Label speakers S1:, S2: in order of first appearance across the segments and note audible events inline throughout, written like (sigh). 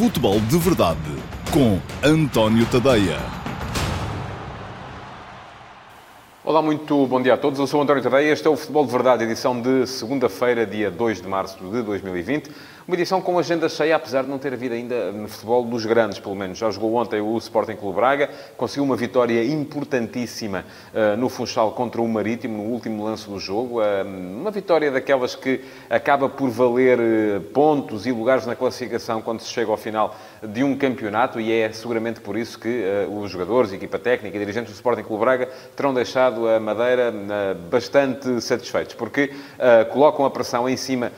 S1: Futebol de Verdade com António Tadeia.
S2: Olá, muito bom dia a todos. Eu sou António Tadeia. Este é o Futebol de Verdade, edição de segunda-feira, dia 2 de março de 2020. Uma edição com agenda cheia, apesar de não ter havido ainda no futebol dos grandes, pelo menos. Já jogou ontem o Sporting Clube Braga, conseguiu uma vitória importantíssima uh, no Funchal contra o Marítimo, no último lance do jogo. Uh, uma vitória daquelas que acaba por valer uh, pontos e lugares na classificação quando se chega ao final de um campeonato e é seguramente por isso que os jogadores, equipa técnica e dirigentes do Sporting Clube Braga terão deixado a Madeira bastante satisfeitos, porque colocam a pressão em cima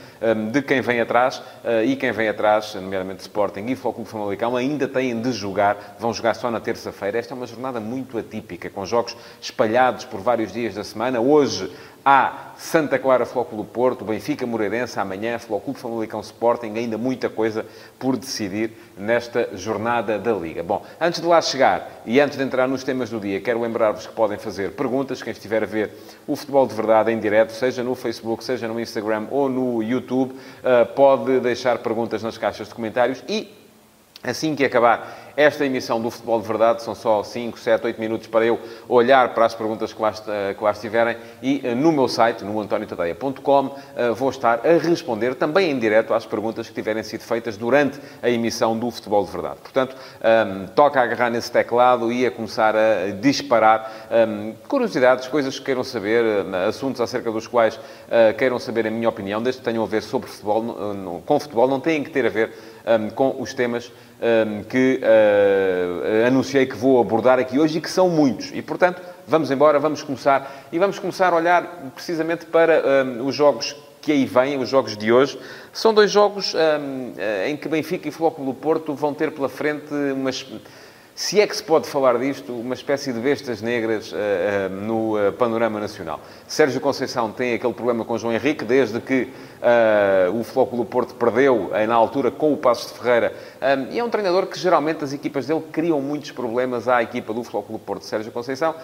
S2: de quem vem atrás e quem vem atrás, nomeadamente Sporting e Futebol Clube Famalicão, ainda têm de jogar, vão jogar só na terça-feira. Esta é uma jornada muito atípica, com jogos espalhados por vários dias da semana. Hoje há Santa Clara Futebol do Porto, Benfica Moreirense, amanhã Futebol Clube Famalicão Sporting, ainda muita coisa por decidir nesta jornada da Liga. Bom, antes de lá chegar e antes de entrar nos temas do dia, quero lembrar-vos que podem fazer perguntas, quem estiver a ver o Futebol de Verdade em direto, seja no Facebook, seja no Instagram ou no YouTube, eh, pode deixar perguntas nas caixas de comentários e Assim que acabar esta emissão do Futebol de Verdade, são só 5, 7, 8 minutos para eu olhar para as perguntas que lá, que lá estiverem e eh, no meu site, no antoniotadeia.com, eh, vou estar a responder também em direto às perguntas que tiverem sido feitas durante a emissão do Futebol de Verdade. Portanto, um, ehm, toca agarrar nesse teclado e a começar a disparar um, ehm, curiosidades, coisas que queiram saber, eh, assuntos acerca dos quais uh, queiram saber a minha opinião, desde que tenham a ver sobre futebol, com futebol, não têm que ter a ver um, com os temas um, que uh, anunciei que vou abordar aqui hoje e que são muitos. E, portanto, vamos embora, vamos começar. E vamos começar a olhar precisamente para um, os jogos que aí vêm, os jogos de hoje. São dois jogos em que Benfica e Futebol do Porto vão ter pela frente umas se é que se pode falar disto, uma espécie de bestas negras uh, uh, no uh, panorama nacional. Sérgio Conceição tem aquele problema com João Henrique, desde que o Flóculo Porto perdeu, na altura, com o Passos de Ferreira. Um, e é um treinador que, geralmente, as equipas dele criam muitos problemas à equipa do Flóculo Porto, Sérgio Conceição,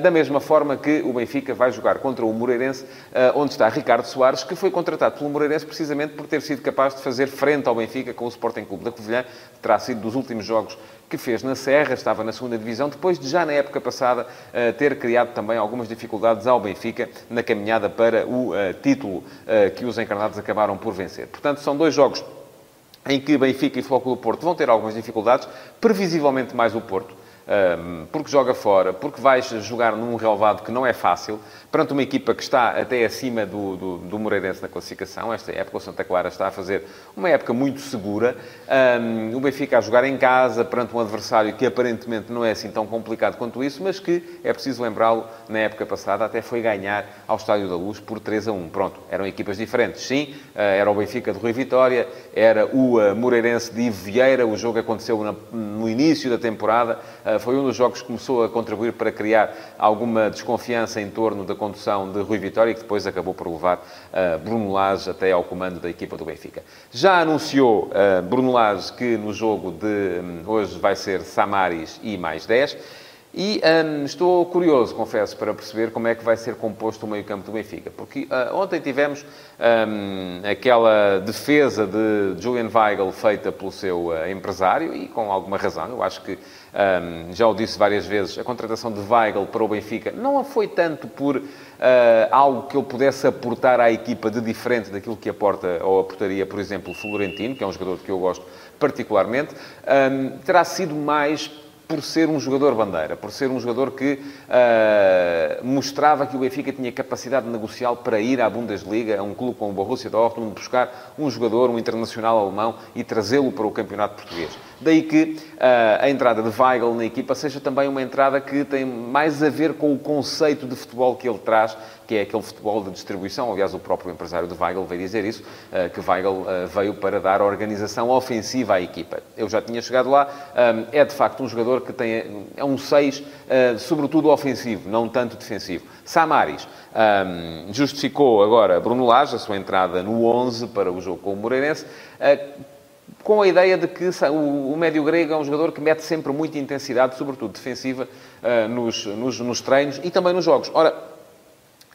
S2: da mesma forma que o Benfica vai jogar contra o Moreirense, onde está Ricardo Soares, que foi contratado pelo Moreirense precisamente por ter sido capaz de fazer frente ao Benfica com o Sporting Clube da Covilhã, terá sido dos últimos jogos que fez na Serra, estava na segunda divisão, depois de já na época passada eh, ter criado também algumas dificuldades ao Benfica na caminhada para o eh, título eh, que os encarnados acabaram por vencer. Portanto, são dois jogos em que Benfica e Flóculo Porto vão ter algumas dificuldades, previsivelmente mais o Porto porque joga fora, porque vais jogar num relevado que não é fácil, perante uma equipa que está até acima do, do, do Moreirense na classificação. Esta época, o Santa Clara está a fazer uma época muito segura. Um, o Benfica a jogar em casa, perante um adversário que aparentemente não é assim tão complicado quanto isso, mas que, é preciso lembrá-lo, na época passada até foi ganhar ao Estádio da Luz por 3 a 1. Pronto, eram equipas diferentes, sim. Uh, era o Benfica de Rui Vitória, era o uh, Moreirense de Ivo Vieira. O jogo aconteceu no início da temporada. Uh, foi um dos jogos que começou a contribuir para criar alguma desconfiança em torno da condução de Rui Vitória, que depois acabou por levar uh, Bruno Lage até ao comando da equipa do Benfica. Já anunciou uh, Bruno Lage que no jogo de um, hoje vai ser Samaris e mais 10. E um, estou curioso, confesso, para perceber como é que vai ser composto o meio-campo do Benfica. Porque uh, ontem tivemos um, aquela defesa de Julian Weigl feita pelo seu uh, empresário e com alguma razão. Eu acho que, um, já o disse várias vezes, a contratação de Weigl para o Benfica não foi tanto por uh, algo que ele pudesse aportar à equipa de diferente daquilo que aporta ou aportaria, por exemplo, o Florentino, que é um jogador que eu gosto particularmente. terá sido mais por ser um jogador bandeira, por ser um jogador que uh, mostrava que o Benfica tinha capacidade negocial para ir à Bundesliga, a um clube como o Borussia Dortmund, buscar um jogador, um internacional alemão e trazê-lo para o campeonato português. Daí que uh, a entrada de Weigl na equipa seja também uma entrada que tem mais a ver com o conceito de futebol que ele traz, que é aquele futebol de distribuição. Aliás, o próprio empresário de Weigl veio dizer isso, uh, que Weigl uh, veio para dar organização ofensiva à equipa. Eu já tinha chegado lá, é de facto um jogador que tem, é um 6, sobretudo ofensivo, não tanto defensivo. Samaris justificou agora Bruno Lage, a sua entrada no 11 para o jogo com o Moreirense, com a ideia de que o, médio grego é um jogador que mete sempre muita intensidade, sobretudo defensiva, uh, nos, nos, nos, treinos e também nos jogos. Ora,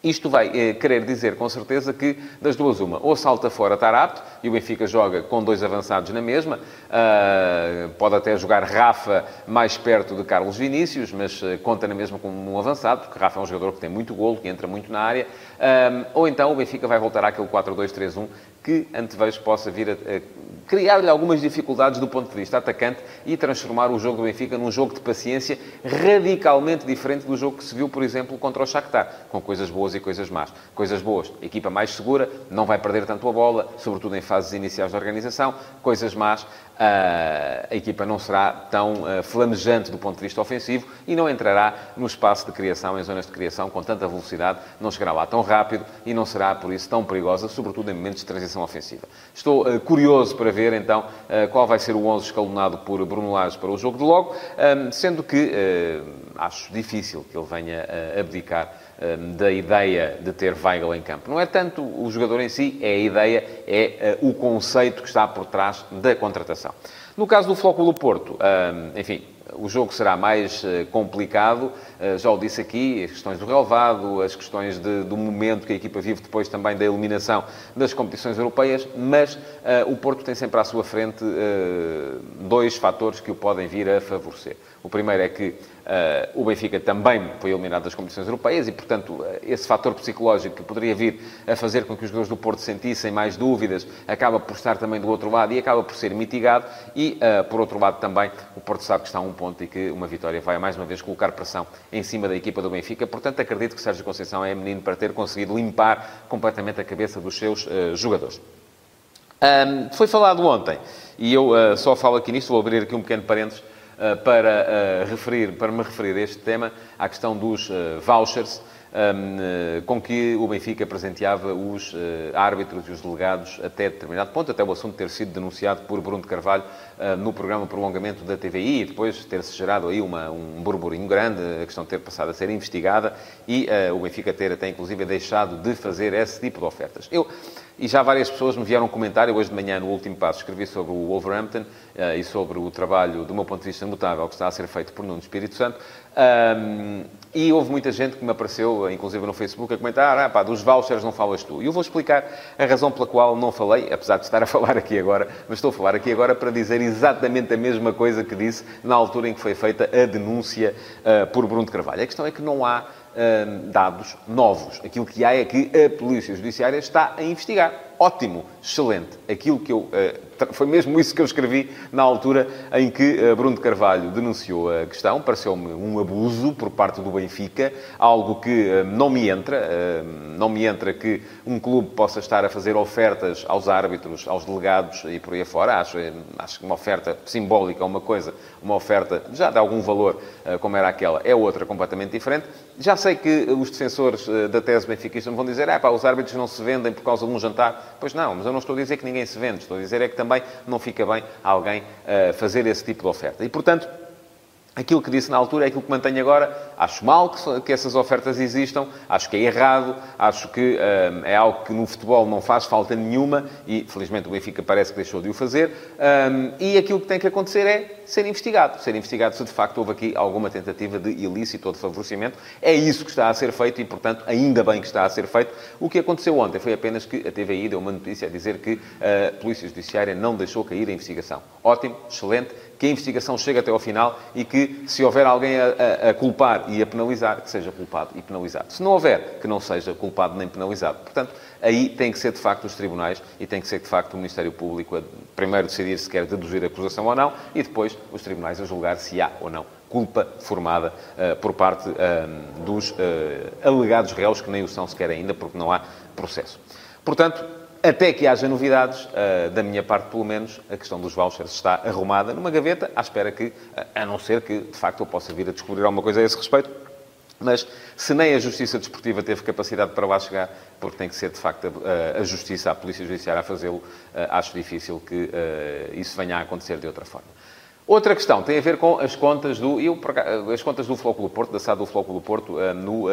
S2: Isto vai eh, querer dizer, com certeza, que das duas uma, ou salta fora estar apto, e o Benfica joga com dois avançados na mesma, uh, pode até jogar Rafa mais perto de Carlos Vinícius, mas uh, conta na mesma como um avançado, porque Rafa é um jogador que tem muito golo, que entra muito na área, uh, ou então o Benfica vai voltar àquele 4-2-3-1 que antevejo possa vir a, a criar-lhe algumas dificuldades do ponto de vista atacante e transformar o jogo do Benfica num jogo de paciência radicalmente diferente do jogo que se viu, por exemplo, contra o Shakhtar, com coisas boas e coisas más. Coisas boas, equipa mais segura, não vai perder tanto a bola, sobretudo em fases iniciais da organização. Coisas más, a equipa não será tão flamejante do ponto de vista ofensivo e não entrará no espaço de criação, em zonas de criação, com tanta velocidade, não chegará lá tão rápido e não será, por isso, tão perigosa, sobretudo em momentos de transição ofensiva. Estou curioso para ver, então, qual vai ser o 11 escalonado por Bruno Lage para o jogo de logo, sendo que acho difícil que ele venha a abdicar da ideia de ter Weigl em campo. Não é tanto o jogador em si, é a ideia, é o conceito que está por trás da contratação. No caso do Flóculo Porto, enfim, o jogo será mais complicado, já o disse aqui, as questões do relevado, as questões de, do momento que a equipa vive depois também da eliminação das competições europeias, mas o Porto tem sempre à sua frente dois fatores que o podem vir a favorecer. O primeiro é que Uh, o Benfica também foi eliminado das competições europeias e, portanto, esse fator psicológico que poderia vir a fazer com que os jogadores do Porto sentissem mais dúvidas acaba por estar também do outro lado e acaba por ser mitigado. E, uh, por outro lado, também o Porto sabe que está a um ponto e que uma vitória vai mais uma vez colocar pressão em cima da equipa do Benfica. Portanto, acredito que Sérgio Conceição é menino para ter conseguido limpar completamente a cabeça dos seus uh, jogadores. Um, foi falado ontem, e eu só falo aqui nisto, vou abrir aqui um pequeno parênteses para, eh, referir, para me referir a este tema, à questão dos eh, vouchers, ehm, com que o Benfica presenteava os árbitros e os delegados até determinado ponto, até o assunto ter sido denunciado por Bruno de Carvalho no programa Prolongamento da TVI e depois ter-se gerado aí uma, um burburinho grande, a questão ter passado a ser investigada e o Benfica ter até inclusive deixado de fazer esse tipo de ofertas. Eu e já várias pessoas me vieram um comentário, hoje de manhã, no último passo, escrevi sobre o Wolverhampton uh, e sobre o trabalho, do meu ponto de vista, notável que está a ser feito por Nuno Espírito Santo. Um, e houve muita gente que me apareceu, inclusive no Facebook, a comentar: ah, pá, dos vouchers não falas tu. E eu vou explicar a razão pela qual não falei, apesar de estar a (laughs) falar aqui agora, mas estou a falar aqui agora para dizer exatamente a mesma coisa que disse na altura em que foi feita a denúncia uh, por Bruno de Carvalho. A questão é que não há dados novos. Aquilo que há é que a Polícia Judiciária está a investigar. Ótimo, excelente. Aquilo que eu uh, foi mesmo isso que eu escrevi na altura em que eh, Bruno de Carvalho denunciou a questão. Pareceu-me um abuso por parte do Benfica, algo que eh, não me entra. Eh, não me entra que um clube possa estar a fazer ofertas aos árbitros, aos delegados e por aí afora. Acho, acho que uma oferta simbólica é uma coisa, uma oferta já de algum valor, como era aquela, é outra completamente diferente. Já sei que os defensores da tese benfiquista me vão dizer ah, pá, os árbitros não se vendem por causa de um jantar. Pois não, mas eu não estou a dizer que ninguém se vende. Estou a dizer é que também não fica bem alguém uh, fazer esse tipo de oferta. E, portanto, Aquilo que disse na altura é aquilo que mantenho agora. Acho mal que, que essas ofertas existam, acho que é errado, acho que um, é algo que no futebol não faz falta nenhuma e, felizmente, o Benfica parece que deixou de o fazer. Um, e aquilo que tem que acontecer é ser investigado. Ser investigado se de facto houve aqui alguma tentativa de ilícito ou de favorecimento. É isso que está a ser feito e, portanto, ainda bem que está a ser feito. O que aconteceu ontem foi apenas que a TVI deu uma notícia a dizer que a Polícia Judiciária não deixou cair a investigação. Ótimo, excelente que a investigação chegue até ao final e que, se houver alguém a, a, a, culpar e a penalizar, que seja culpado e penalizado. Se não houver, que não seja culpado nem penalizado. Portanto, aí tem que ser, de facto, os tribunais e tem que ser, de facto, o Ministério Público a primeiro decidir se quer deduzir a acusação ou não e depois os tribunais a julgar se há ou não culpa formada uh, por parte uh, dos uh, alegados réus, que nem o são sequer ainda, porque não há processo. Portanto, até que haja novidades, uh, da minha parte pelo menos, a questão dos vouchers está arrumada numa gaveta, à espera que, a não ser que, de facto, eu possa vir a descobrir alguma coisa a esse respeito, mas se nem a Justiça Desportiva teve capacidade para lá chegar, porque tem que ser, de facto, a, a Justiça, a Polícia Judiciária a fazê-lo, uh, acho difícil que uh, isso venha a acontecer de outra forma. Outra questão tem a ver com as contas do, eu, as contas do Flóculo Porto, da SAD do Flóculo Porto, no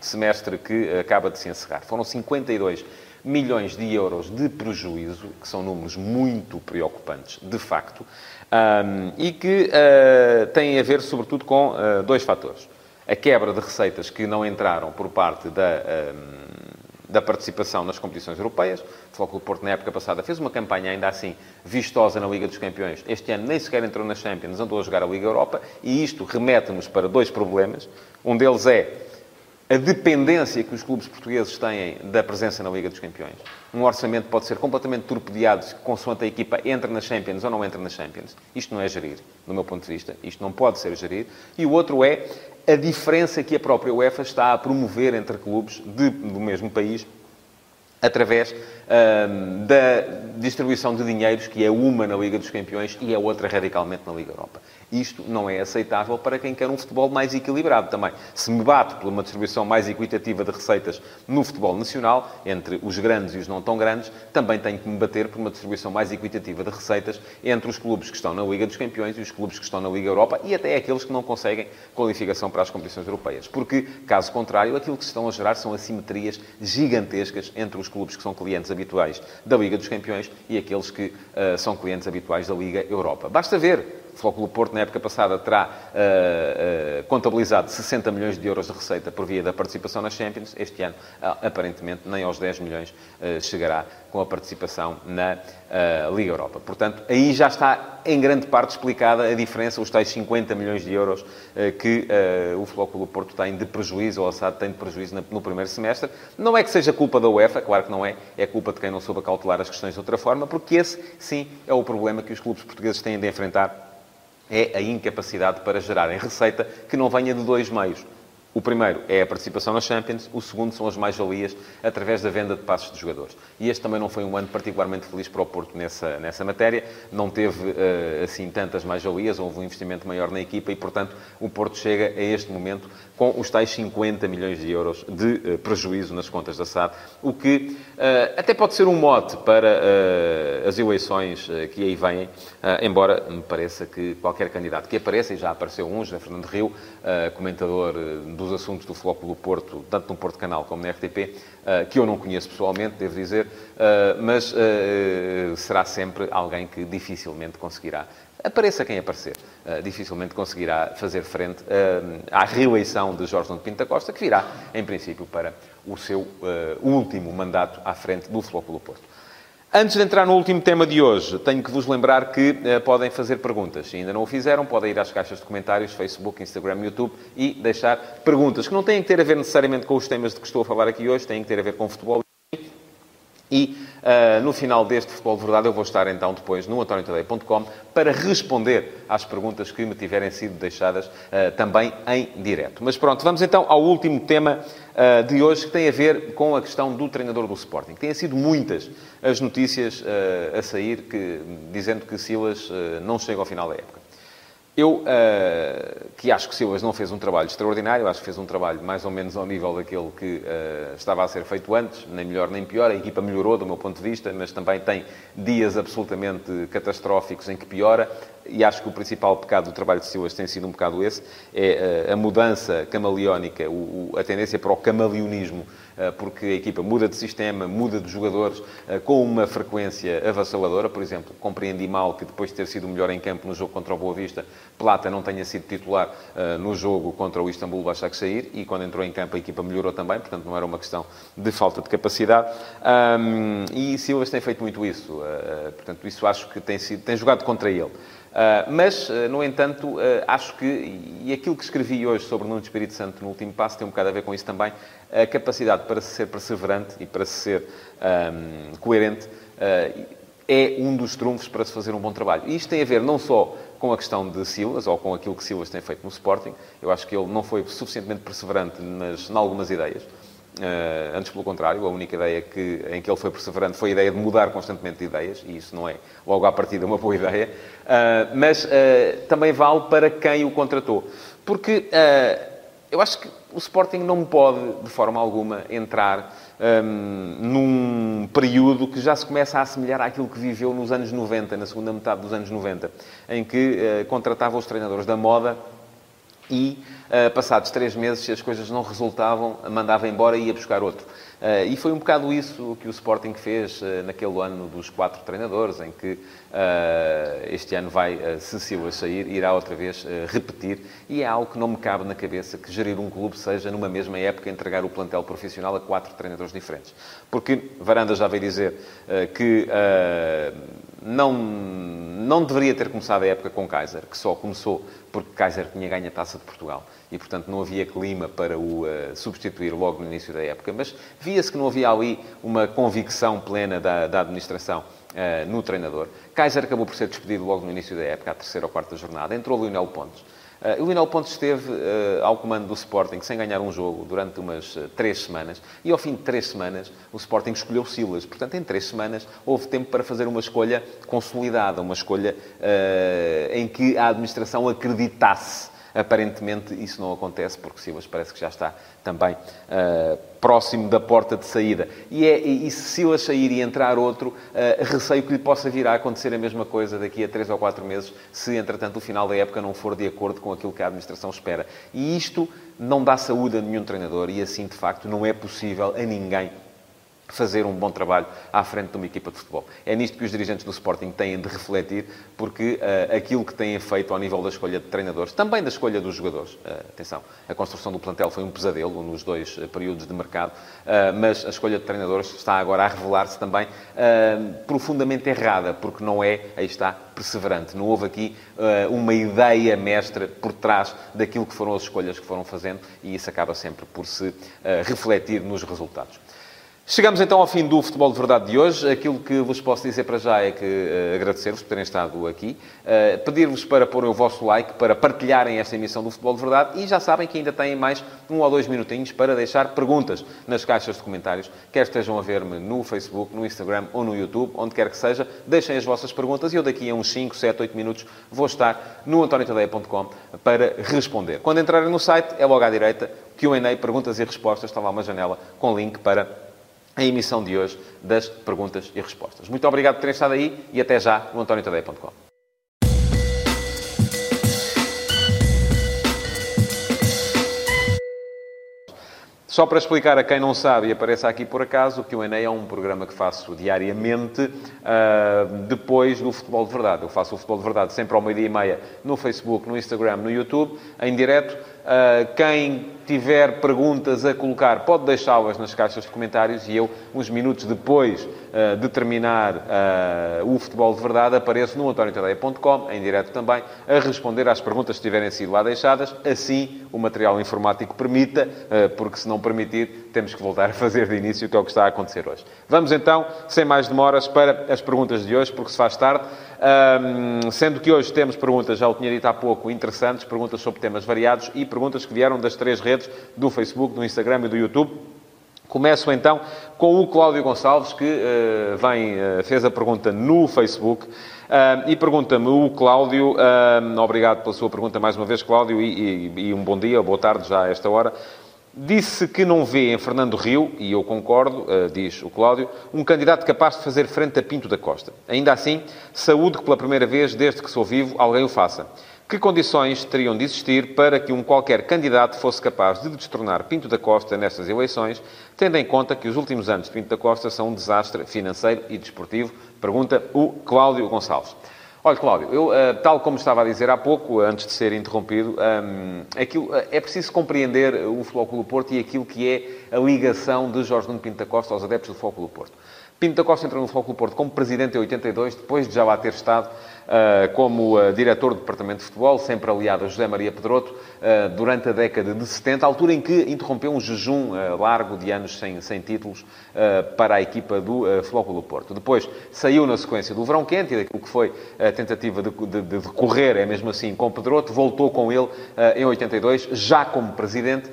S2: semestre que acaba de se encerrar. Foram 52 milhões de euros de prejuízo, que são números muito preocupantes, de facto, um, e que uh, têm a ver, sobretudo, com uh, dois fatores. a quebra de receitas que não entraram por parte da, da participação nas competições europeias. O Futebol Clube Porto, na época passada, fez uma campanha ainda assim vistosa na Liga dos Campeões. Este ano nem sequer entrou na Champions, andou a jogar a Liga Europa. E isto remete-nos para dois problemas. Um deles é a dependência que os clubes portugueses têm da presença na Liga dos Campeões. Um orçamento pode ser completamente torpedeado consoante a equipa entra na Champions ou não entra na Champions. Isto não é gerir, do meu ponto de vista. Isto não pode ser gerir. E o outro é a diferença que a própria UEFA está a promover entre clubes de, do mesmo país através hum, da distribuição de dinheiros, que é uma na Liga dos Campeões e é outra radicalmente na Liga Europa. Isto não é aceitável para quem quer um futebol mais equilibrado também. Se me bato por uma distribuição mais equitativa de receitas no futebol nacional, entre os grandes e os não tão grandes, também tenho que me bater por uma distribuição mais equitativa de receitas entre os clubes que estão na Liga dos Campeões e os clubes que estão na Liga Europa e até aqueles que não conseguem qualificação para as competições europeias. Porque, caso contrário, aquilo que se estão a gerar são assimetrias gigantescas entre os clubes que são clientes habituais da Liga dos Campeões e aqueles que uh, são clientes habituais da Liga Europa. Basta ver o Flóculo Porto, na época passada, terá uh, uh, contabilizado 60 milhões de euros de receita por via da participação nas Champions. Este ano, uh, aparentemente, nem aos 10 milhões chegará com a participação na Liga Europa. Portanto, aí já está, em grande parte, explicada a diferença, os tais 50 milhões de euros que o Flóculo Porto tem de prejuízo, ou o Assad tem de prejuízo no primeiro semestre. Não é que seja culpa da UEFA, claro que não é. É culpa de quem não soube cautelar as questões de outra forma, porque esse, sim, é o problema que os clubes portugueses têm de enfrentar é a incapacidade para gerarem receita que não venha de dois meios. O primeiro é a participação na Champions, o segundo são as mais-valias através da venda de passos de jogadores. E este também não foi um ano particularmente feliz para o Porto nessa, nessa matéria, não teve uh, assim tantas mais-valias, houve um investimento maior na equipa e, portanto, o Porto chega a este momento com os tais 50 milhões de euros de uh, prejuízo nas contas da SAD, o que uh, até pode ser um mote para as eleições que aí vêm, embora me pareça que qualquer candidato que apareça, e já apareceu um, José Fernando Rio, comentador do dos assuntos do Flóculo do Porto, tanto no Porto Canal como na RTP, eh, que eu não conheço pessoalmente, devo dizer, eh, mas eh, será sempre alguém que dificilmente conseguirá apareça quem aparecer, dificilmente conseguirá fazer frente à reeleição de Jorge Nuno Pinto Costa, que virá, em princípio, para o seu último mandato à frente do Flóculo Porto. Antes de entrar no último tema de hoje, tenho que vos lembrar que uh, podem fazer perguntas. Se ainda não o fizeram, podem ir às caixas de comentários, Facebook, Instagram, YouTube e deixar perguntas que não têm que ter a ver necessariamente com os temas de que estou a falar aqui hoje, têm que ter a ver com futebol. E uh, no final deste Futebol de Verdade eu vou estar então depois no antoniotadeia.com para responder às perguntas que me tiverem sido deixadas uh, também em direto. Mas pronto, vamos então ao último tema uh, de hoje que tem a ver com a questão do treinador do Sporting. Têm sido muitas as notícias a sair que, dizendo que Silas não chega ao final da época. Eu, uh, que acho que Silas não fez um trabalho extraordinário, acho que fez um trabalho mais ou menos ao nível daquele que uh, estava a ser feito antes, nem melhor nem pior. A equipa melhorou do meu ponto de vista, mas também tem dias absolutamente catastróficos em que piora. E acho que o principal pecado do trabalho de Silas tem sido um bocado esse: é uh, a mudança camaleónica, a tendência para o camaleonismo eh, porque a equipa muda de sistema, muda de jogadores eh, com uma frequência avassaladora. Por exemplo, compreendi mal que depois de ter sido melhor em campo no jogo contra o Boa Vista, Plata não tenha sido titular eh, no jogo contra o Istambul Başakşehir e quando entrou em campo a equipa melhorou também, portanto não era uma questão de falta de capacidade. e Silas tem feito muito isso, portanto isso acho que tem, sido, tem jogado contra ele. Uh, mas, uh, no entanto, uh, acho que, e aquilo que escrevi hoje sobre Nuno Espírito Santo no último passo tem um bocado a ver com isso também, a capacidade para ser perseverante e para ser um, coerente é um dos trunfos para se fazer um bom trabalho. E isto tem a ver não só com a questão de Silas, ou com aquilo que Silas tem feito no Sporting. Eu acho que ele não foi suficientemente perseverante nas, em algumas ideias. Uh, antes, pelo contrário, a única ideia que, em que ele foi perseverante foi a ideia de mudar constantemente de ideias, e isso não é, logo à partida, uma boa ideia. Uh, mas uh, também vale para quem o contratou. Porque eu acho que o Sporting não pode, de forma alguma, entrar um, num período que já se começa a assemelhar àquilo que viveu nos anos 90, na segunda metade dos anos 90, em que contratava os treinadores da moda e, uh, passados três meses, se as coisas não resultavam, mandava embora e ia buscar outro. Uh, e foi um bocado isso que o Sporting fez uh, naquele ano dos quatro treinadores, em que uh, este ano vai, se Silas sair, irá outra vez repetir. E é algo que não me cabe na cabeça que gerir um clube seja, numa mesma época, entregar o plantel profissional a quatro treinadores diferentes. Porque Varanda já veio dizer que não, não deveria ter começado a época com Kaiser, que só começou porque Kaiser tinha ganho a Taça de Portugal e, portanto, não havia clima para o uh, substituir logo no início da época. Mas via-se que não havia ali uma convicção plena da, da administração uh, no treinador. Kaiser acabou por ser despedido logo no início da época, à terceira ou quarta jornada. Entrou Lionel Pontes. Uh, o Lionel Pontes esteve uh, ao comando do Sporting sem ganhar um jogo durante umas uh, três semanas e ao fim de três semanas o Sporting escolheu Silas. Portanto, em três semanas houve tempo para fazer uma escolha consolidada, uma escolha em que a administração acreditasse Aparentemente isso não acontece, porque Silas parece que já está também uh, próximo da porta de saída. E, é, e se Silas sair e entrar outro, uh, receio que lhe possa vir a acontecer a mesma coisa daqui a três ou quatro meses, se entretanto o final da época não for de acordo com aquilo que a administração espera. E isto não dá saúde a nenhum treinador e assim, de facto, não é possível a ninguém fazer um bom trabalho à frente de uma equipa de futebol. É nisto que os dirigentes do Sporting têm de refletir, porque uh, aquilo que têm feito ao nível da escolha de treinadores, também da escolha dos jogadores, uh, atenção, a construção do plantel foi um pesadelo nos dois uh, períodos de mercado, mas a escolha de treinadores está agora a revelar-se também profundamente errada, porque não é, aí está, perseverante. Não houve aqui uma ideia mestra por trás daquilo que foram as escolhas que foram fazendo e isso acaba sempre por se refletir nos resultados. Chegamos então ao fim do Futebol de Verdade de hoje. Aquilo que vos posso dizer para já é que uh, agradecer-vos por terem estado aqui, uh, pedir-vos para porem o vosso like, para partilharem esta emissão do Futebol de Verdade e já sabem que ainda têm mais um ou dois minutinhos para deixar perguntas nas caixas de comentários, quer estejam a ver-me no Facebook, no Instagram ou no YouTube, onde quer que seja, deixem as vossas perguntas e eu daqui a uns 5, 7, 8 minutos vou estar no antoniotadeia.com para responder. Quando entrarem no site, é logo à direita, Q&A, perguntas e respostas, está lá uma janela com link para a emissão de hoje das perguntas e respostas. Muito obrigado por terem estado aí e até já no antoniotadeia.com. Só para explicar a quem não sabe e apareça aqui por acaso, o Q&A é um programa que faço diariamente uh, depois do Futebol de Verdade. Eu faço o Futebol de Verdade sempre ao meio-dia e meia no Facebook, no Instagram, no YouTube, em direto. Uh, quem tiver perguntas a colocar, pode deixá-las nas caixas de comentários e eu, uns minutos depois uh, de terminar uh, o Futebol de Verdade, apareço no antoniotadeia.com, em direto também, a responder às perguntas que tiverem sido lá deixadas. Assim, o material informático permita, porque se não permitir, temos que voltar a fazer de início, que é o que está a acontecer hoje. Vamos então, sem mais demoras, para as perguntas de hoje, porque se faz tarde. Um, sendo que hoje temos perguntas, já o tinha dito há pouco, interessantes, perguntas sobre temas variados e perguntas que vieram das três redes, do Facebook, do Instagram e do YouTube. Começo então com o Cláudio Gonçalves, que uh, vem, uh, fez a pergunta no Facebook. Uh, e pergunta-me o Cláudio, obrigado pela sua pergunta mais uma vez, Cláudio, e, e, e um bom dia, boa tarde já a esta hora. Disse que não vê em Fernando Rio, e eu concordo, uh, diz o Cláudio, um candidato capaz de fazer frente a Pinto da Costa. Ainda assim, saúde que pela primeira vez, desde que sou vivo, alguém o faça. Que condições teriam de existir para que um qualquer candidato fosse capaz de destornar Pinto da Costa nestas eleições, tendo em conta que os últimos anos de Pinto da Costa são um desastre financeiro e desportivo? Pergunta o Cláudio Gonçalves. Olha, Cláudio, eu, uh, tal como estava a dizer há pouco, antes de ser interrompido, um, aquilo, uh, é preciso compreender o Futebol Clube do Porto e aquilo que é a ligação de Jorge Nuno Pinto da Costa aos adeptos do Futebol Clube do Porto. Pinto da Costa entrou no Futebol Clube Porto como presidente em 82, depois de já lá ter estado uh, como uh, diretor do Departamento de Futebol, sempre aliado a José Maria Pedroto, uh, durante a década de 70, altura em que interrompeu um jejum largo de anos sem, sem títulos para a equipa do Futebol Clube Porto. Depois saiu na sequência do verão quente e daquilo que foi a tentativa de, de, de correr, é mesmo assim, com Pedroto, voltou com ele em 82, já como presidente,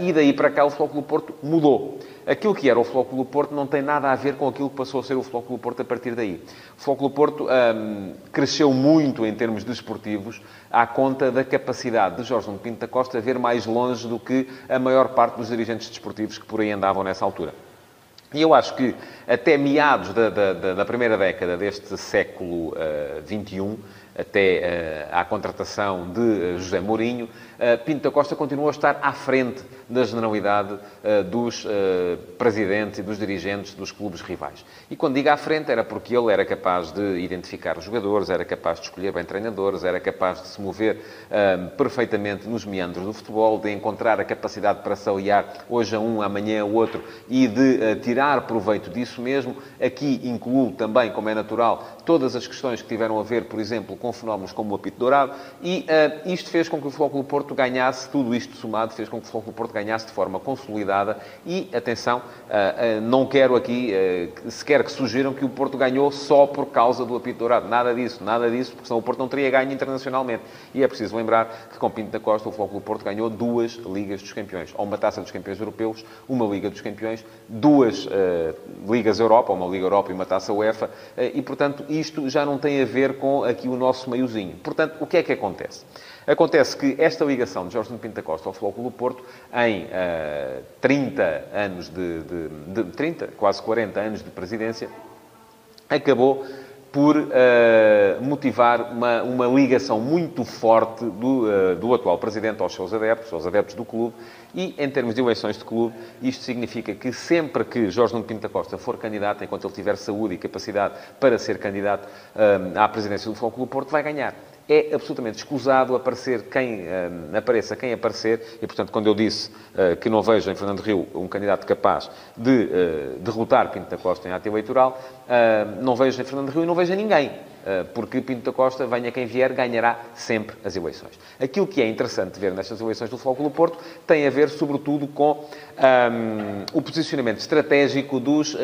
S2: e daí para cá o do Porto mudou aquilo que era o Flóculo Porto não tem nada a ver com aquilo que passou a ser o Flóculo Porto a partir daí. O Flóculo Porto hum, cresceu muito em termos desportivos à conta da capacidade de Jorge Nuno Pinto da Costa ver mais longe do que a maior parte dos dirigentes desportivos que por aí andavam nessa altura. E eu acho que até meados da, da, da primeira década deste século XXI, uh, até à contratação de José Mourinho, Pinto da Costa continua a estar à frente da generalidade dos presidentes e dos dirigentes dos clubes rivais. E quando digo à frente, era porque ele era capaz de identificar os jogadores, era capaz de escolher bem treinadores, era capaz de se mover perfeitamente nos meandros do futebol, de encontrar a capacidade para se aliar hoje a um, amanhã a outro e de tirar proveito disso mesmo. Aqui incluo também, como é natural, todas as questões que tiveram a ver, por exemplo, com fenómenos como o apito dourado, e uh, isto fez com que o Futebol Clube Porto ganhasse, tudo isto somado, fez com que o Futebol Clube Porto ganhasse de forma consolidada e, atenção, uh, uh, não quero aqui sequer que sugiram que o Porto ganhou só por causa do apito dourado. Nada disso, nada disso, porque senão o Porto não teria ganho internacionalmente. E é preciso lembrar que com Pinto da Costa o Futebol Clube Porto ganhou duas Ligas dos Campeões. Ou uma Taça dos Campeões Europeus, uma Liga dos Campeões, duas Ligas Europa, uma Liga Europa e uma Taça UEFA, e, portanto, isto já não tem a ver com aqui o nosso meiozinho. Portanto, o que é que acontece? Acontece que esta ligação de Jorge Pinto da Costa ao Clube do Porto, em uh, 30 anos de, de, de, 30, quase 40 anos de presidência, acabou por uh, motivar uma, uma ligação muito forte do, uh, do atual presidente aos seus adeptos, aos adeptos do clube, e em termos de eleições de clube, isto significa que sempre que Jorge Nuno Pinto da Costa for candidato, enquanto ele tiver saúde e capacidade para ser candidato uh, à presidência do Futebol Clube Porto, vai ganhar é absolutamente escusado aparecer quem uh, apareça, quem aparecer, e portanto, quando eu disse uh, que não vejo em Fernando Rio um candidato capaz de uh, derrotar Pinto da Costa em ato eleitoral, não vejo em Fernando Rio e não vejo em ninguém. Porque Pinto da Costa, venha quem vier, ganhará sempre as eleições. Aquilo que é interessante ver nestas eleições do Futebol Porto tem a ver, sobretudo, com um, o posicionamento estratégico dos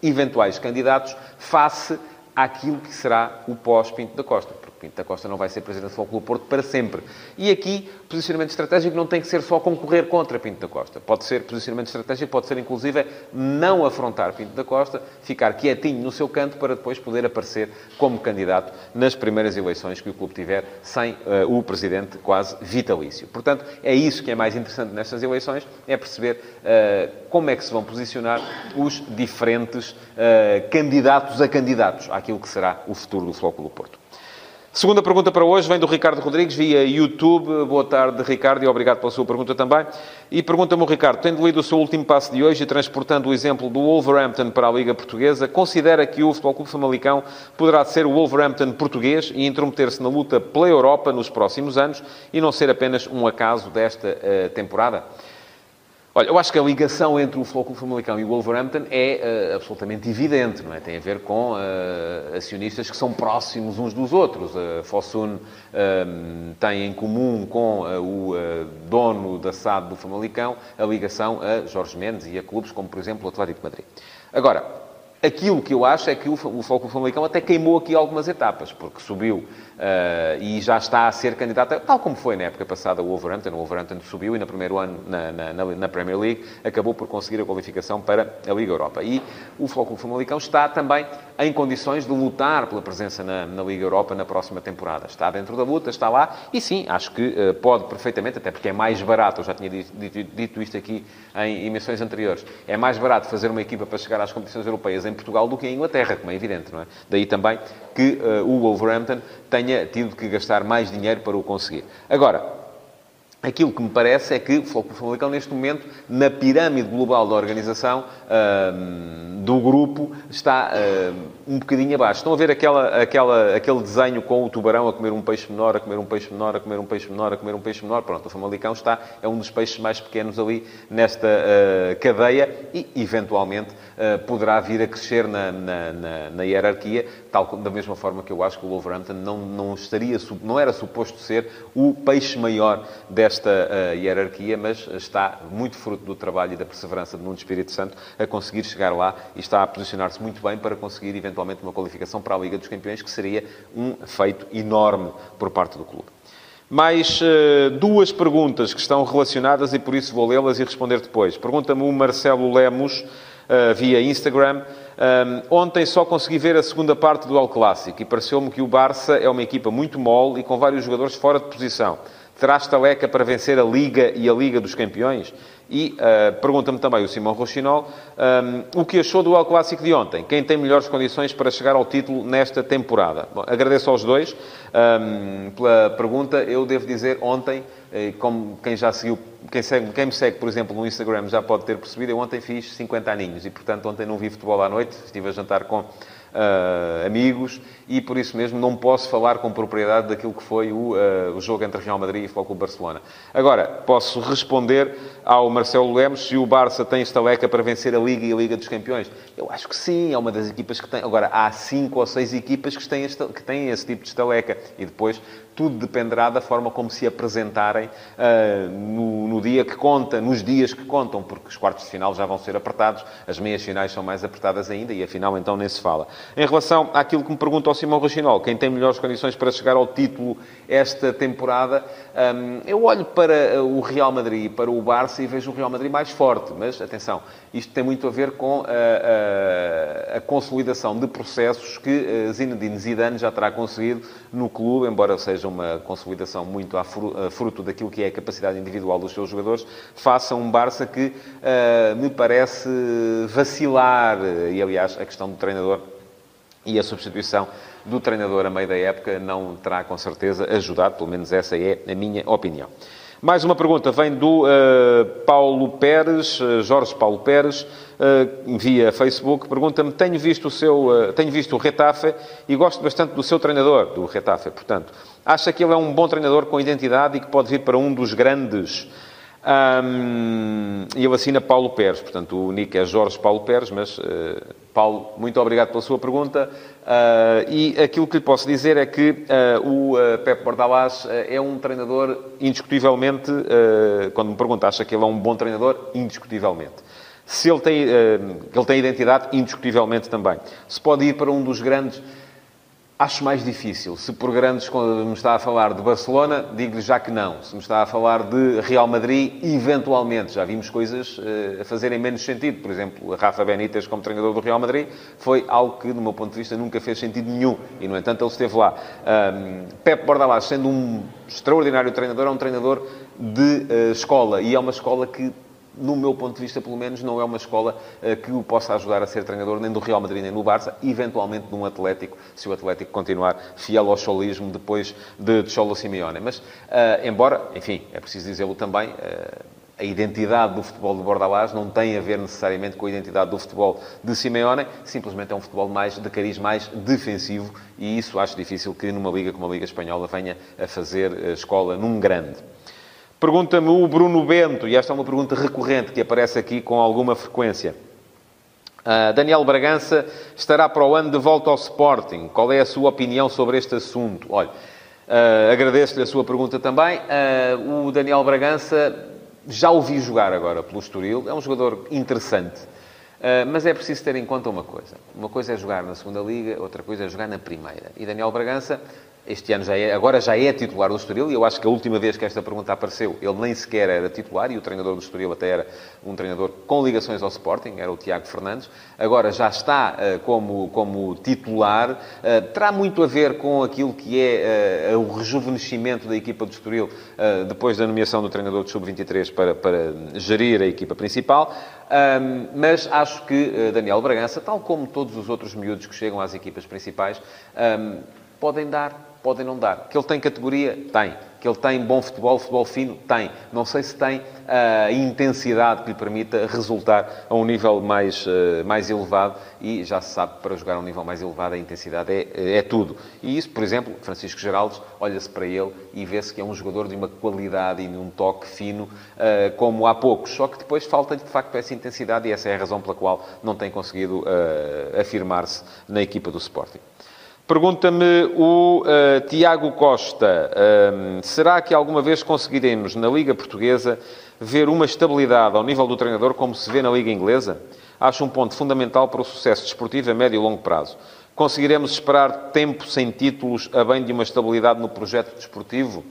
S2: eventuais candidatos face àquilo que será o pós-Pinto da Costa. Pinto da Costa não vai ser presidente do Futebol Clube Porto para sempre. E aqui, posicionamento estratégico não tem que ser só concorrer contra Pinto da Costa. Pode ser, posicionamento estratégico pode ser, inclusive, não afrontar Pinto da Costa, ficar quietinho no seu canto para depois poder aparecer como candidato nas primeiras eleições que o clube tiver, sem uh, o presidente quase vitalício. Portanto, é isso que é mais interessante nestas eleições, é perceber uh, como é que se vão posicionar os diferentes uh, candidatos a candidatos àquilo que será o futuro do Futebol Clube Porto. Segunda pergunta para hoje vem do Ricardo Rodrigues, via YouTube. Boa tarde, Ricardo, e obrigado pela sua pergunta também. E pergunta-me Ricardo, tendo lido o seu último passo de hoje e transportando o exemplo do Wolverhampton para a Liga Portuguesa, considera que o Futebol Clube Famalicão poderá ser o Wolverhampton português e intrometer-se na luta pela Europa nos próximos anos e não ser apenas um acaso desta uh, temporada? Olha, eu acho que a ligação entre o Clube Famalicão e o Wolverhampton é uh, absolutamente evidente, não é? Tem a ver com uh, acionistas que são próximos uns dos outros. A Fosun uh, tem em comum com o dono da SAD do Famalicão a ligação a Jorge Mendes e a clubes como, por exemplo, o Atlético de Madrid. Agora, aquilo que eu acho é que o Clube Famalicão até queimou aqui algumas etapas, porque subiu Uh, e já está a ser candidato, tal como foi na época passada o Wolverhampton. O Wolverhampton subiu e no primeiro ano na, na, na Premier League acabou por conseguir a qualificação para a Liga Europa. E o Futebol Famalicão está também em condições de lutar pela presença na, na, Liga Europa na próxima temporada. Está dentro da luta, está lá e sim, acho que uh, pode perfeitamente, até porque é mais barato, eu já tinha dito, dito, dito isto aqui em emissões anteriores, é mais barato fazer uma equipa para chegar às competições europeias em Portugal do que em Inglaterra, como é evidente, não é? Daí também que uh, o Wolverhampton tenha tido que gastar mais dinheiro para o conseguir. Agora, Aquilo que me parece é que o Futebol Famalicão, neste momento, na pirâmide global da organização, do grupo, está um bocadinho abaixo. Estão a ver aquela, aquela, aquele desenho com o tubarão a comer um peixe menor, a comer um peixe menor, a comer um peixe menor, a comer um peixe menor. Pronto, o Famalicão está, é um dos peixes mais pequenos ali nesta uh, cadeia e, eventualmente, uh, poderá vir a crescer na, na, na, na, hierarquia, tal da mesma forma que eu acho que o Wolverhampton não, não, estaria, não era suposto ser o peixe maior desta hierarquia, mas está muito fruto do trabalho e da perseverança de Nuno Espírito Santo a conseguir chegar lá e está a posicionar-se muito bem para conseguir, eventualmente, uma qualificação para a Liga dos Campeões, que seria um feito enorme por parte do clube. Mais uh, duas perguntas que estão relacionadas e por isso vou lê-las e responder depois. Pergunta-me o Marcelo Lemos, uh, via Instagram. Um, ontem só consegui ver a segunda parte do El Clássico e pareceu-me que o Barça é uma equipa muito mole e com vários jogadores fora de posição. Terá estaleca para vencer a Liga e a Liga dos Campeões? E uh, pergunta-me também o Simão Rochinol um, o que achou do El Clássico de ontem. Quem tem melhores condições para chegar ao título nesta temporada? Bom, agradeço aos dois um, pela pergunta. Eu devo dizer, ontem, eh, como quem já seguiu, quem, segue, quem me segue, por exemplo, no Instagram já pode ter percebido, eu ontem fiz 50 aninhos e, portanto, ontem não vi futebol à noite. Estive a jantar com uh, amigos e por isso mesmo não posso falar com propriedade daquilo que foi o, uh, o jogo entre Real Madrid e Futebol Barcelona. Agora, posso responder ao Marcelo Lemos se o Barça tem estaleca para vencer a Liga e a Liga dos Campeões. Eu acho que sim, é uma das equipas que tem. Agora, há cinco ou seis equipas que têm, que têm esse tipo de estaleca e depois tudo dependerá da forma como se apresentarem uh, no, no, dia que conta, nos dias que contam, porque os quartos de final já vão ser apertados, as meias finais são mais apertadas ainda e a final então nem se fala. Em relação àquilo que me pergunta ao Simão Rochinol, quem tem melhores condições para chegar ao título esta temporada, um, eu olho para o Real Madrid, para o Barça e vejo o Real Madrid mais forte, mas atenção, isto tem muito a ver com a, a, a consolidação de processos que Zinedine Zidane já terá conseguido no clube, embora seja uma consolidação muito a fruto daquilo que é a capacidade individual dos seus jogadores, faça um Barça que uh, me parece vacilar, e aliás, a questão do treinador e a substituição do treinador a meio da época não terá, com certeza, ajudado, pelo menos essa é a minha opinião. Mais uma pergunta vem do uh, Paulo Pérez, uh, Jorge Paulo Pérez, uh, via Facebook. Pergunta-me: tenho visto o seu, tenho visto o Retafe e gosto bastante do seu treinador, do Retafe. Portanto, acha que ele é um bom treinador com identidade e que pode vir para um dos grandes um, e ele assina Paulo Pérez, portanto o nick é Jorge Paulo Pérez, mas uh, Paulo, muito obrigado pela sua pergunta. Uh, e aquilo que lhe posso dizer é que uh, o Pep Bordalás é um treinador indiscutivelmente, quando me pergunta, acha que ele é um bom treinador? Indiscutivelmente. Se ele tem, ele tem identidade, indiscutivelmente também. Se pode ir para um dos grandes Acho mais difícil. Se por grandes, me está a falar de Barcelona, digo-lhe já que não. Se me está a falar de Real Madrid, eventualmente. Já vimos coisas uh, a fazerem menos sentido. Por exemplo, a Rafa Benítez como treinador do Real Madrid foi algo que, do meu ponto de vista, nunca fez sentido nenhum. E, no entanto, ele esteve lá. Um, Pep Bordalás, sendo um extraordinário treinador, é um treinador de uh, escola. E é uma escola que no meu ponto de vista, pelo menos, não é uma escola uh, que o possa ajudar a ser treinador nem do Real Madrid nem do Barça, eventualmente de um Atlético, se o Atlético continuar fiel ao cholismo depois de, Cholo Simeone. Mas, uh, embora, enfim, é preciso dizê-lo também, uh, a identidade do futebol de Bordalás não tem a ver necessariamente com a identidade do futebol de Simeone, simplesmente é um futebol mais de cariz mais defensivo e isso acho difícil que numa liga como a Liga Espanhola venha a fazer escola num grande. Pergunta-me o Bruno Bento, e esta é uma pergunta recorrente que aparece aqui com alguma frequência. Uh, Daniel Bragança estará para o ano de volta ao Sporting. Qual é a sua opinião sobre este assunto? Olha, uh, agradeço-lhe a sua pergunta também. Uh, o Daniel Bragança já o vi jogar agora pelo Estoril. É um jogador interessante. mas é preciso ter em conta uma coisa. Uma coisa é jogar na segunda Liga, outra coisa é jogar na primeira. E Daniel Bragança este ano já é, agora já é titular do Estoril e eu acho que a última vez que esta pergunta apareceu, ele nem sequer era titular e o treinador do Estoril até era um treinador com ligações ao Sporting, era o Tiago Fernandes. Agora já está uh, como, como titular. Uh, terá muito a ver com aquilo que é uh, o rejuvenescimento da equipa do Estoril depois da nomeação do treinador do Sub-23 para, para gerir a equipa principal. Um, mas acho que Daniel Bragança, tal como todos os outros miúdos que chegam às equipas principais, um, podem dar podem não dar. Que ele tem categoria? Tem. Que ele tem bom futebol, futebol fino? Tem. Não sei se tem a intensidade que lhe permita resultar a um nível mais, uh, mais elevado e já se sabe que para jogar a um nível mais elevado a intensidade é, é tudo. E isso, por exemplo, Francisco Geraldes, olha-se para ele e vê-se que é um jogador de uma qualidade e de um toque fino uh, como há poucos. Só que depois falta-lhe de facto essa intensidade e essa é a razão pela qual não tem conseguido afirmar-se na equipa do Sporting. Pergunta-me o uh, Tiago Costa: um, será que alguma vez conseguiremos, na Liga Portuguesa, ver uma estabilidade ao nível do treinador como se vê na Liga Inglesa? Acho um ponto fundamental para o sucesso desportivo a médio e longo prazo. Conseguiremos esperar tempo sem títulos a bem de uma estabilidade no projeto desportivo?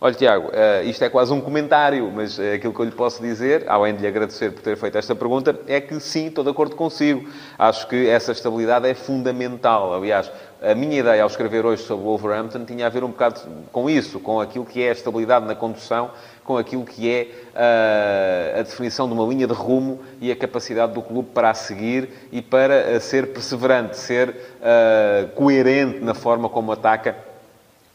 S2: Olha, Tiago, eh, isto é quase um comentário, mas eh, aquilo que eu lhe posso dizer, além de lhe agradecer por ter feito esta pergunta, é que sim, estou de acordo consigo. Acho que essa estabilidade é fundamental. Aliás, a minha ideia ao escrever hoje sobre o Wolverhampton tinha a ver um bocado com isso, com aquilo que é a estabilidade na condução, com aquilo que é uh, a definição de uma linha de rumo e a capacidade do clube para a seguir e para uh, ser perseverante, ser uh, coerente na forma como ataca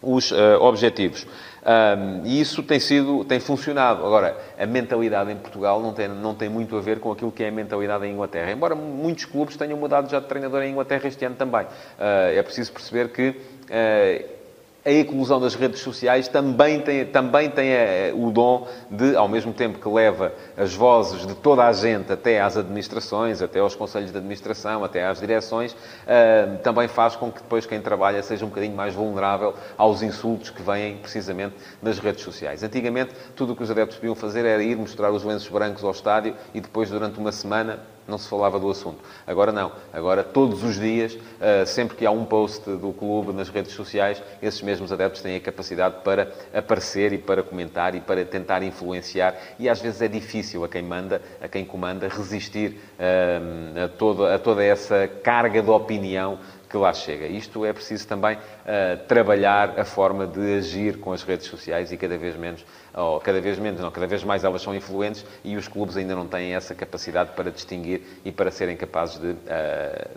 S2: os objetivos. Um, e isso tem sido, tem funcionado. Agora, a mentalidade em Portugal não tem, não tem muito a ver com aquilo que é a mentalidade em Inglaterra. Embora muitos clubes tenham mudado já de treinador em Inglaterra este ano também. Uh, é preciso perceber que uh, a eclosão das redes sociais também tem, também tem eh, o dom de, ao mesmo tempo que leva as vozes de toda a gente até às administrações, até aos conselhos de administração, até às direções, uh, também faz com que depois quem trabalha seja um bocadinho mais vulnerável aos insultos que vêm precisamente nas redes sociais. Antigamente, tudo o que os adeptos podiam fazer era ir mostrar os lenços brancos ao estádio e depois, durante uma semana, não se falava do assunto. Agora não. Agora, todos os dias, eh, sempre que há um post do clube nas redes sociais, esses mesmos adeptos têm a capacidade para aparecer e para comentar e para tentar influenciar. E às vezes é difícil a quem manda, a quem comanda, resistir eh, a toda, a toda essa carga de opinião que lá chega. Isto é preciso também uh, trabalhar a forma de agir com as redes sociais e cada vez menos, ou cada vez menos, não, cada vez mais elas são influentes e os clubes ainda não têm essa capacidade para distinguir e para serem capazes de uh,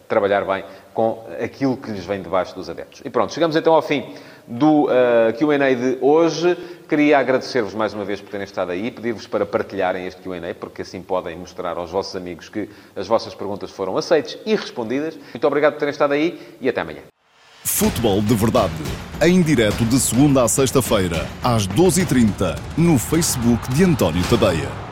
S2: trabalhar bem com aquilo que lhes vem debaixo dos adeptos. E pronto, chegamos então ao fim do uh, eh, Q&A de hoje. Queria agradecer-vos mais uma vez por terem estado aí, pedir-vos para partilharem este Q&A, porque assim podem mostrar aos vossos amigos que as vossas perguntas foram aceitas e respondidas. Muito obrigado por terem estado aí e até amanhã.
S1: Futebol de Verdade, em direto de segunda a sexta-feira, às 12h30, no Facebook de António Tadeia.